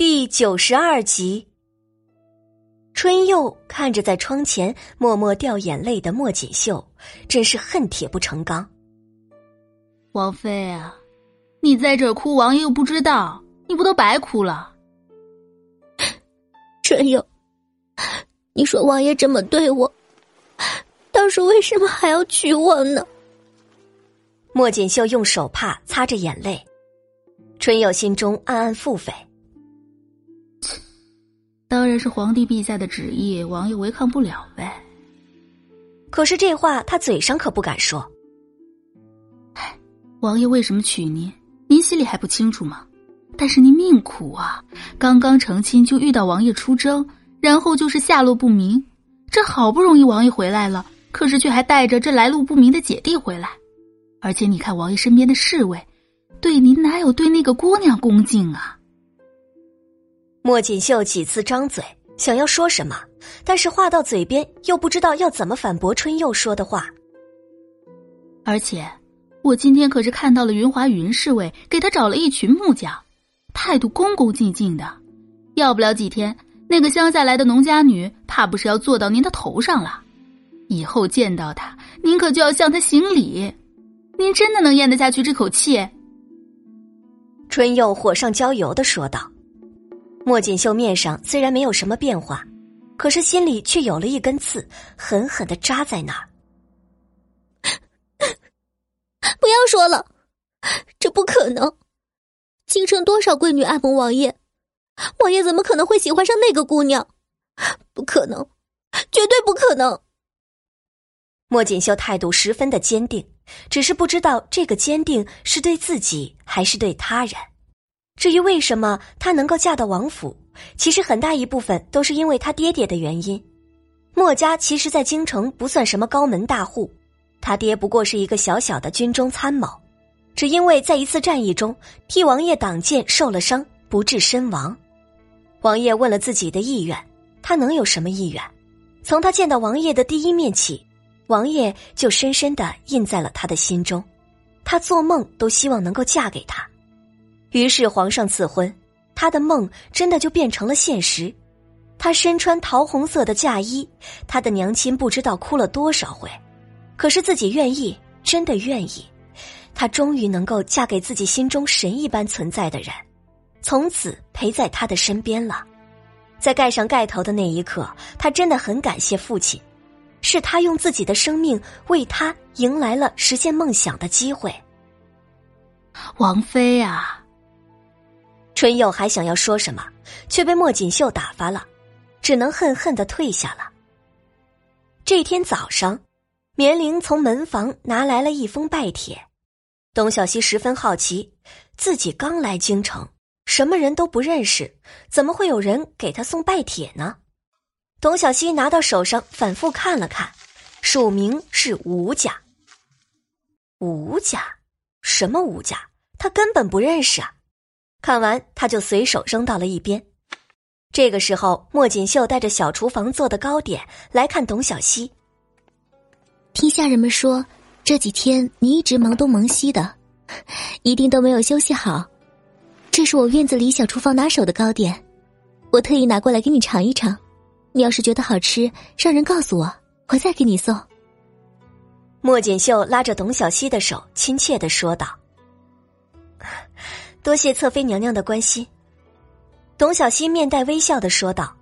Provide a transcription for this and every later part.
第九十二集，春佑看着在窗前默默掉眼泪的莫锦绣，真是恨铁不成钢。王妃啊，你在这哭，王爷又不知道，你不都白哭了？春佑，你说王爷这么对我，当时为什么还要娶我呢？莫锦绣用手帕擦着眼泪，春佑心中暗暗腹诽。当然是皇帝陛下的旨意，王爷违抗不了呗。可是这话他嘴上可不敢说。唉，王爷为什么娶您，您心里还不清楚吗？但是您命苦啊，刚刚成亲就遇到王爷出征，然后就是下落不明。这好不容易王爷回来了，可是却还带着这来路不明的姐弟回来。而且你看王爷身边的侍卫，对您哪有对那个姑娘恭敬啊？莫锦绣几次张嘴想要说什么，但是话到嘴边又不知道要怎么反驳春佑说的话。而且，我今天可是看到了云华云侍卫给他找了一群木匠，态度恭恭敬敬的。要不了几天，那个乡下来的农家女怕不是要坐到您的头上了。以后见到他，您可就要向他行礼。您真的能咽得下去这口气？春佑火上浇油的说道。莫锦绣面上虽然没有什么变化，可是心里却有了一根刺，狠狠的扎在那儿。不要说了，这不可能！京城多少贵女爱慕王爷，王爷怎么可能会喜欢上那个姑娘？不可能，绝对不可能！莫锦绣态度十分的坚定，只是不知道这个坚定是对自己还是对他人。至于为什么她能够嫁到王府，其实很大一部分都是因为她爹爹的原因。莫家其实，在京城不算什么高门大户，他爹不过是一个小小的军中参谋，只因为在一次战役中替王爷挡箭受了伤，不治身亡。王爷问了自己的意愿，他能有什么意愿？从他见到王爷的第一面起，王爷就深深的印在了他的心中，他做梦都希望能够嫁给他。于是皇上赐婚，他的梦真的就变成了现实。他身穿桃红色的嫁衣，他的娘亲不知道哭了多少回，可是自己愿意，真的愿意。他终于能够嫁给自己心中神一般存在的人，从此陪在他的身边了。在盖上盖头的那一刻，他真的很感谢父亲，是他用自己的生命为他迎来了实现梦想的机会。王妃啊！春佑还想要说什么，却被莫锦绣打发了，只能恨恨的退下了。这天早上，绵玲从门房拿来了一封拜帖。董小希十分好奇，自己刚来京城，什么人都不认识，怎么会有人给他送拜帖呢？董小希拿到手上，反复看了看，署名是吴家。吴家，什么吴家？他根本不认识啊！看完，他就随手扔到了一边。这个时候，莫锦绣带着小厨房做的糕点来看董小希。听下人们说，这几天你一直忙东忙西的，一定都没有休息好。这是我院子里小厨房拿手的糕点，我特意拿过来给你尝一尝。你要是觉得好吃，让人告诉我，我再给你送。莫锦绣拉着董小希的手，亲切的说道。多谢侧妃娘娘的关心，董小希面带微笑的说道。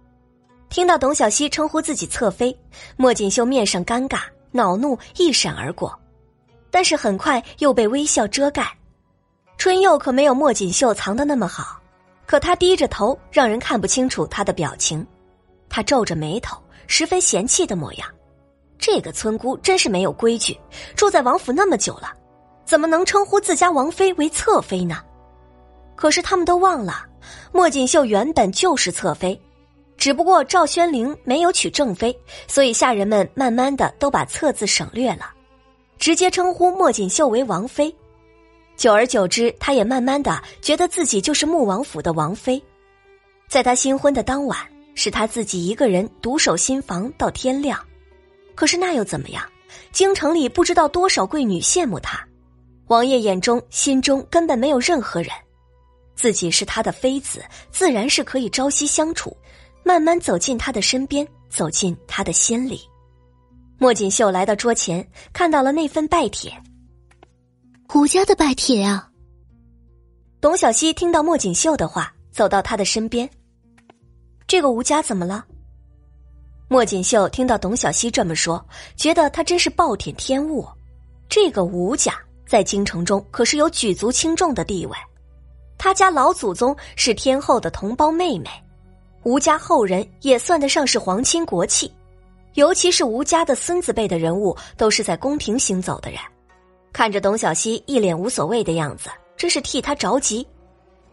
听到董小希称呼自己侧妃，莫锦绣面上尴尬，恼怒一闪而过，但是很快又被微笑遮盖。春佑可没有莫锦绣藏的那么好，可他低着头，让人看不清楚他的表情。他皱着眉头，十分嫌弃的模样。这个村姑真是没有规矩，住在王府那么久了，怎么能称呼自家王妃为侧妃呢？可是他们都忘了，莫锦绣原本就是侧妃，只不过赵宣灵没有娶正妃，所以下人们慢慢的都把“侧”字省略了，直接称呼莫锦绣为王妃。久而久之，他也慢慢的觉得自己就是穆王府的王妃。在他新婚的当晚，是他自己一个人独守新房到天亮。可是那又怎么样？京城里不知道多少贵女羡慕他，王爷眼中心中根本没有任何人。自己是他的妃子，自然是可以朝夕相处，慢慢走进他的身边，走进他的心里。莫锦绣来到桌前，看到了那份拜帖。胡家的拜帖啊！董小希听到莫锦绣的话，走到他的身边。这个吴家怎么了？莫锦绣听到董小希这么说，觉得他真是暴殄天物。这个吴家在京城中可是有举足轻重的地位，他家老祖宗是天后的同胞妹妹，吴家后人也算得上是皇亲国戚。尤其是吴家的孙子辈的人物，都是在宫廷行走的人。看着董小希一脸无所谓的样子，真是替他着急。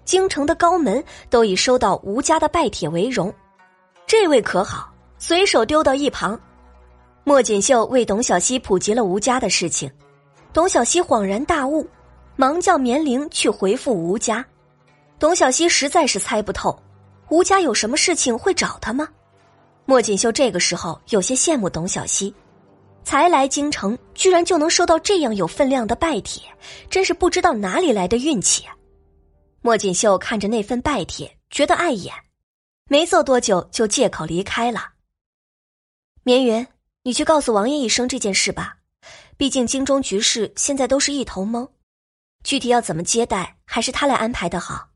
京城的高门都以收到吴家的拜帖为荣，这位可好？随手丢到一旁。莫锦绣为董小希普及了吴家的事情，董小希恍然大悟，忙叫绵玲去回复吴家。董小希实在是猜不透，吴家有什么事情会找他吗？莫锦绣这个时候有些羡慕董小希，才来京城，居然就能收到这样有分量的拜帖，真是不知道哪里来的运气啊！莫锦绣看着那份拜帖，觉得碍眼，没坐多久就借口离开了。绵云，你去告诉王爷一声这件事吧，毕竟京中局势现在都是一头懵，具体要怎么接待，还是他来安排的好。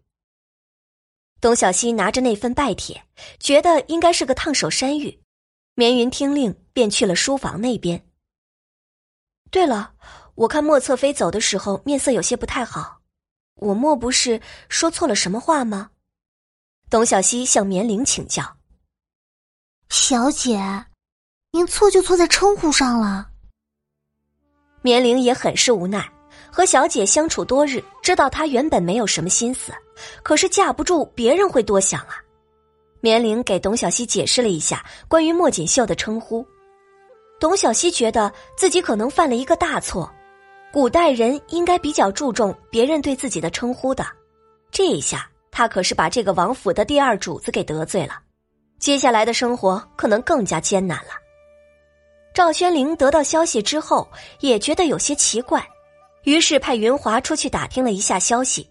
董小希拿着那份拜帖，觉得应该是个烫手山芋。绵云听令，便去了书房那边。对了，我看莫侧妃走的时候面色有些不太好，我莫不是说错了什么话吗？董小希向绵玲请教。小姐，您错就错在称呼上了。绵玲也很是无奈。和小姐相处多日，知道她原本没有什么心思，可是架不住别人会多想啊。绵玲给董小希解释了一下关于莫锦绣的称呼，董小希觉得自己可能犯了一个大错，古代人应该比较注重别人对自己的称呼的，这一下他可是把这个王府的第二主子给得罪了，接下来的生活可能更加艰难了。赵宣灵得到消息之后，也觉得有些奇怪。于是派云华出去打听了一下消息，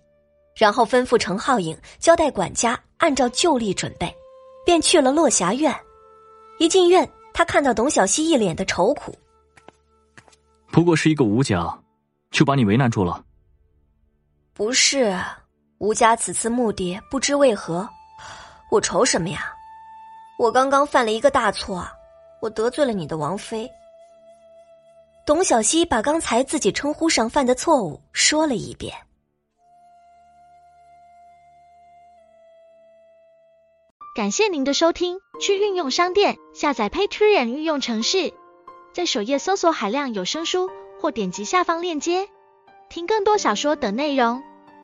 然后吩咐程浩影交代管家按照旧例准备，便去了落霞院。一进院，他看到董小希一脸的愁苦。不过是一个吴家，就把你为难住了。不是，吴家此次目的不知为何，我愁什么呀？我刚刚犯了一个大错，我得罪了你的王妃。董小希把刚才自己称呼上犯的错误说了一遍。感谢您的收听，去运用商店下载 Patreon 运用城市，在首页搜索海量有声书，或点击下方链接听更多小说等内容。